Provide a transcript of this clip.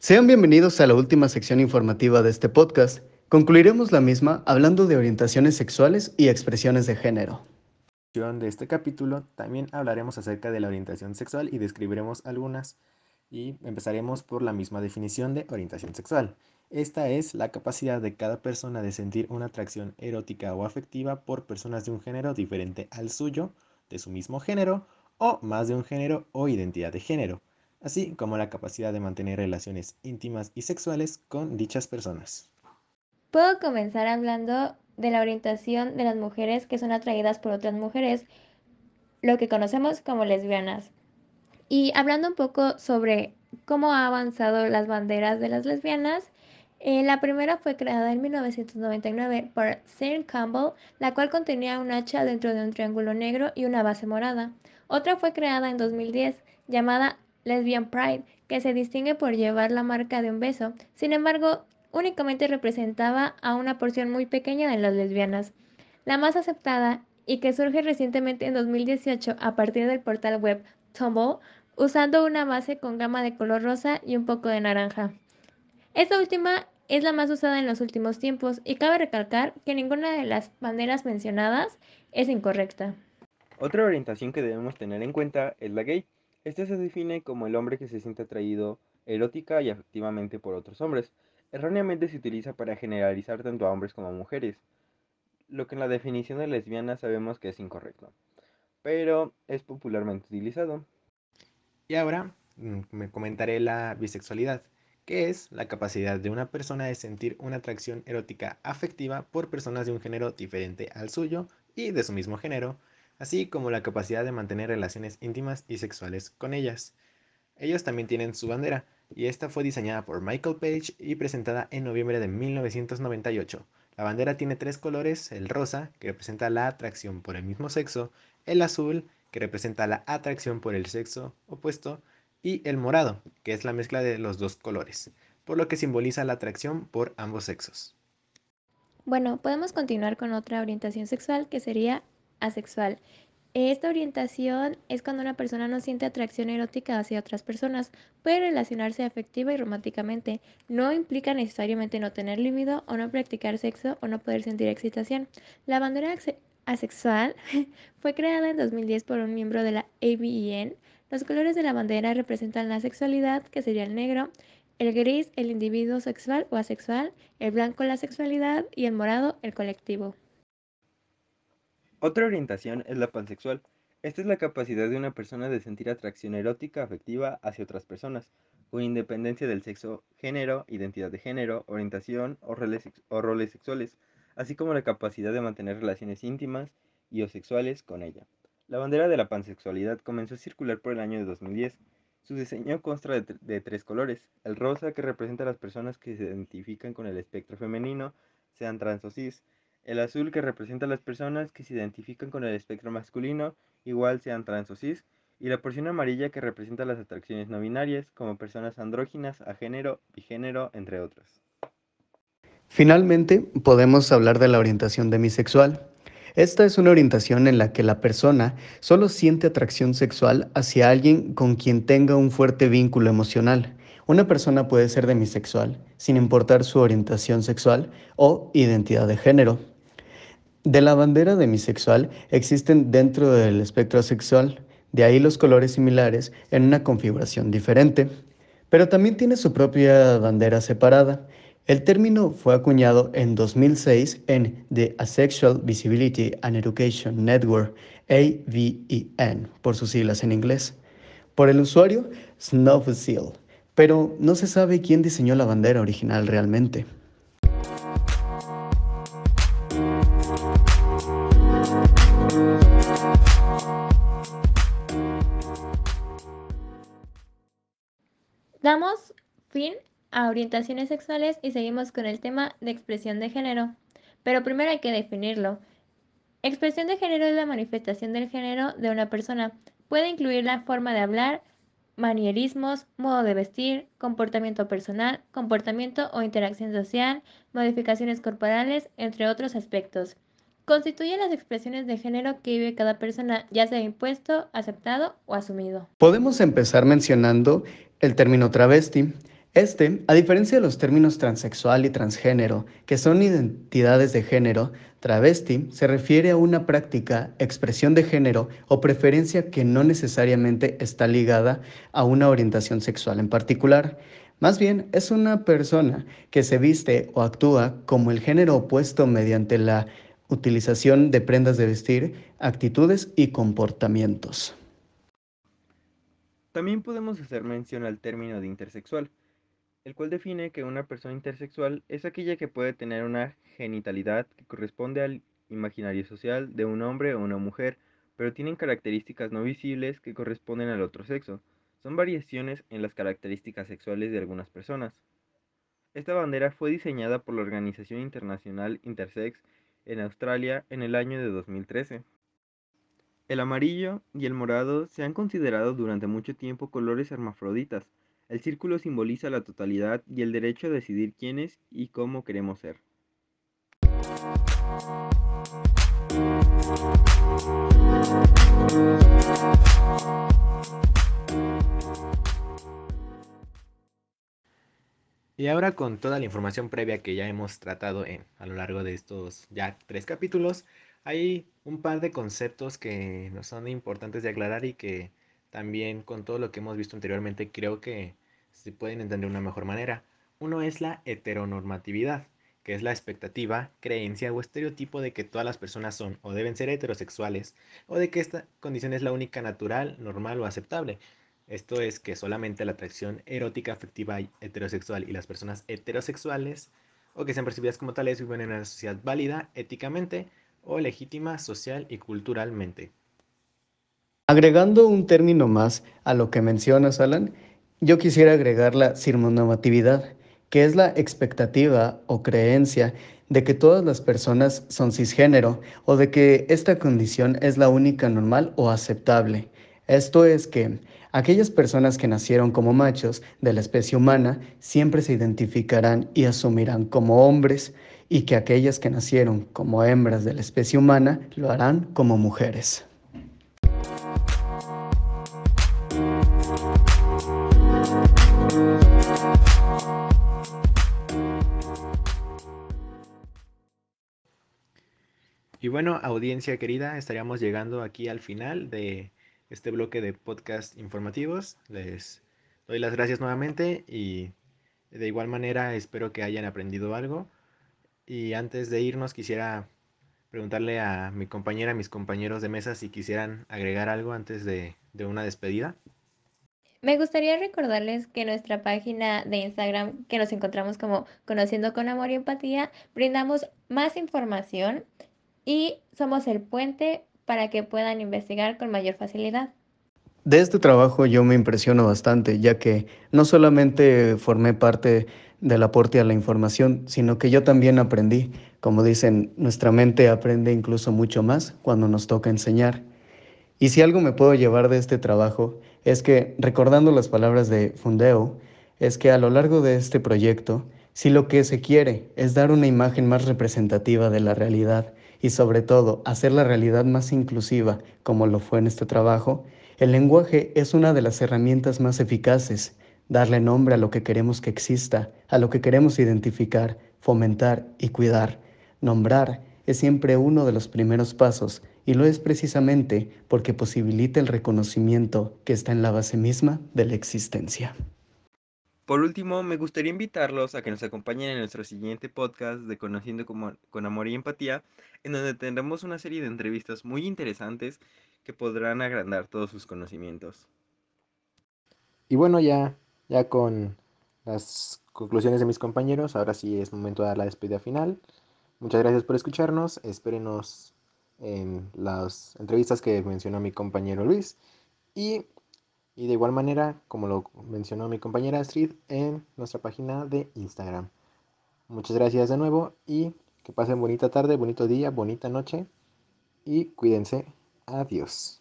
Sean bienvenidos a la última sección informativa de este podcast. Concluiremos la misma hablando de orientaciones sexuales y expresiones de género. De este capítulo también hablaremos acerca de la orientación sexual y describiremos algunas. Y empezaremos por la misma definición de orientación sexual. Esta es la capacidad de cada persona de sentir una atracción erótica o afectiva por personas de un género diferente al suyo, de su mismo género, o más de un género o identidad de género, así como la capacidad de mantener relaciones íntimas y sexuales con dichas personas. Puedo comenzar hablando de la orientación de las mujeres que son atraídas por otras mujeres, lo que conocemos como lesbianas. Y hablando un poco sobre cómo ha avanzado las banderas de las lesbianas, eh, la primera fue creada en 1999 por Sarah Campbell, la cual contenía un hacha dentro de un triángulo negro y una base morada. Otra fue creada en 2010, llamada Lesbian Pride, que se distingue por llevar la marca de un beso. Sin embargo, únicamente representaba a una porción muy pequeña de las lesbianas. La más aceptada y que surge recientemente en 2018 a partir del portal web Tumble, usando una base con gama de color rosa y un poco de naranja. Esta última es la más usada en los últimos tiempos y cabe recalcar que ninguna de las banderas mencionadas es incorrecta. Otra orientación que debemos tener en cuenta es la gay. Esta se define como el hombre que se siente atraído erótica y afectivamente por otros hombres. Erróneamente se utiliza para generalizar tanto a hombres como a mujeres, lo que en la definición de lesbiana sabemos que es incorrecto, pero es popularmente utilizado. Y ahora mm, me comentaré la bisexualidad que es la capacidad de una persona de sentir una atracción erótica afectiva por personas de un género diferente al suyo y de su mismo género, así como la capacidad de mantener relaciones íntimas y sexuales con ellas. Ellos también tienen su bandera, y esta fue diseñada por Michael Page y presentada en noviembre de 1998. La bandera tiene tres colores, el rosa, que representa la atracción por el mismo sexo, el azul, que representa la atracción por el sexo opuesto, y el morado, que es la mezcla de los dos colores, por lo que simboliza la atracción por ambos sexos. Bueno, podemos continuar con otra orientación sexual que sería asexual. Esta orientación es cuando una persona no siente atracción erótica hacia otras personas, puede relacionarse afectiva y románticamente. No implica necesariamente no tener líbido o no practicar sexo o no poder sentir excitación. La bandera asexual fue creada en 2010 por un miembro de la ABEN los colores de la bandera representan la sexualidad, que sería el negro, el gris, el individuo sexual o asexual, el blanco, la sexualidad y el morado, el colectivo. Otra orientación es la pansexual. Esta es la capacidad de una persona de sentir atracción erótica afectiva hacia otras personas, con independencia del sexo, género, identidad de género, orientación o roles, o roles sexuales, así como la capacidad de mantener relaciones íntimas y o sexuales con ella. La bandera de la pansexualidad comenzó a circular por el año de 2010. Su diseño consta de, tres colores. El rosa, que representa a las personas que se identifican con el espectro femenino, sean trans o cis. El azul, que representa a las personas que se identifican con el espectro masculino, igual sean trans o cis. Y la porción amarilla, que representa las atracciones no binarias, como personas andróginas, a género, bigénero, entre otras. Finalmente, podemos hablar de la orientación demisexual. Esta es una orientación en la que la persona solo siente atracción sexual hacia alguien con quien tenga un fuerte vínculo emocional. Una persona puede ser demisexual, sin importar su orientación sexual o identidad de género. De la bandera demisexual existen dentro del espectro sexual, de ahí los colores similares en una configuración diferente. Pero también tiene su propia bandera separada, el término fue acuñado en 2006 en The Asexual Visibility and Education Network, AVEN, por sus siglas en inglés, por el usuario Snowfall, pero no se sabe quién diseñó la bandera original realmente. Damos fin a orientaciones sexuales y seguimos con el tema de expresión de género. Pero primero hay que definirlo. Expresión de género es la manifestación del género de una persona. Puede incluir la forma de hablar, manierismos, modo de vestir, comportamiento personal, comportamiento o interacción social, modificaciones corporales, entre otros aspectos. Constituye las expresiones de género que vive cada persona, ya sea impuesto, aceptado o asumido. Podemos empezar mencionando el término travesti, Este, a diferencia de los términos transexual y transgénero, que son identidades de género, travesti se refiere a una práctica, expresión de género o preferencia que no necesariamente está ligada a una orientación sexual en particular. Más bien, es una persona que se viste o actúa como el género opuesto mediante la utilización de prendas de vestir, actitudes y comportamientos. También podemos hacer mención al término de intersexual, el cual define que una persona intersexual es aquella que puede tener una genitalidad que corresponde al imaginario social de un hombre o una mujer, pero tienen características no visibles que corresponden al otro sexo. Son variaciones en las características sexuales de algunas personas. Esta bandera fue diseñada por la Organización Internacional Intersex en Australia en el año de 2013. El amarillo y el morado se han considerado durante mucho tiempo colores hermafroditas, el círculo simboliza la totalidad y el derecho a decidir quiénes y cómo queremos ser. Y ahora con toda la información previa que ya hemos tratado a lo largo de estos ya tres capítulos, hay un par de conceptos que nos son importantes de aclarar y que también con todo lo que hemos visto anteriormente creo que se pueden entender de una mejor manera. Uno es la heteronormatividad, que es la expectativa, creencia o estereotipo de que todas las personas son o deben ser heterosexuales, o de que esta condición es la única natural, normal o aceptable. Esto es que solamente la atracción erótica, afectiva y heterosexual y las personas heterosexuales, o que sean percibidas como tales, viven en una sociedad válida éticamente o legítima social y culturalmente. Agregando un término más a lo que mencionas, Alan, yo quisiera agregar la sirmonormatividad, que es la expectativa o creencia de que todas las personas son cisgénero o de que esta condición es la única normal o aceptable. Esto es que aquellas personas que nacieron como machos de la especie humana siempre se identificarán y asumirán como hombres y que aquellas que nacieron como hembras de la especie humana lo harán como mujeres. Y bueno, audiencia querida, estaríamos llegando aquí al final de este bloque de podcast informativos. Les doy las gracias nuevamente y de igual manera espero que hayan aprendido algo. Y antes de irnos quisiera preguntarle a mi compañera, a mis compañeros de mesa si quisieran agregar algo antes de, de una despedida. Me gustaría recordarles que nuestra página de Instagram, que nos encontramos como Conociendo con Amor y Empatía, brindamos más información y somos el puente para que puedan investigar con mayor facilidad. De este trabajo yo me impresiono bastante, ya que no solamente formé parte del aporte a la información, sino que yo también aprendí. Como dicen, nuestra mente aprende incluso mucho más cuando nos toca enseñar. Y si algo me puedo llevar de este trabajo es que, recordando las palabras de Fundeo, es que a lo largo de este proyecto, si lo que se quiere es dar una imagen más representativa de la realidad y sobre todo hacer la realidad más inclusiva, como lo fue en este trabajo, el lenguaje es una de las herramientas más eficaces. Darle nombre a lo que queremos que exista, a lo que queremos identificar, fomentar y cuidar. Nombrar es siempre uno de los primeros pasos y lo es precisamente porque posibilita el reconocimiento que está en la base misma de la existencia. Por último, me gustaría invitarlos a que nos acompañen en nuestro siguiente podcast de Conociendo con Amor y Empatía, en donde tendremos una serie de entrevistas muy interesantes que podrán agrandar todos sus conocimientos. Y bueno, ya, ya con las conclusiones de mis compañeros, ahora sí es momento de dar la despedida final. Muchas gracias por escucharnos, espérenos en las entrevistas que mencionó mi compañero Luis y y de igual manera, como lo mencionó mi compañera Astrid, en nuestra página de Instagram. Muchas gracias de nuevo y que pasen bonita tarde, bonito día, bonita noche y cuídense. Adiós.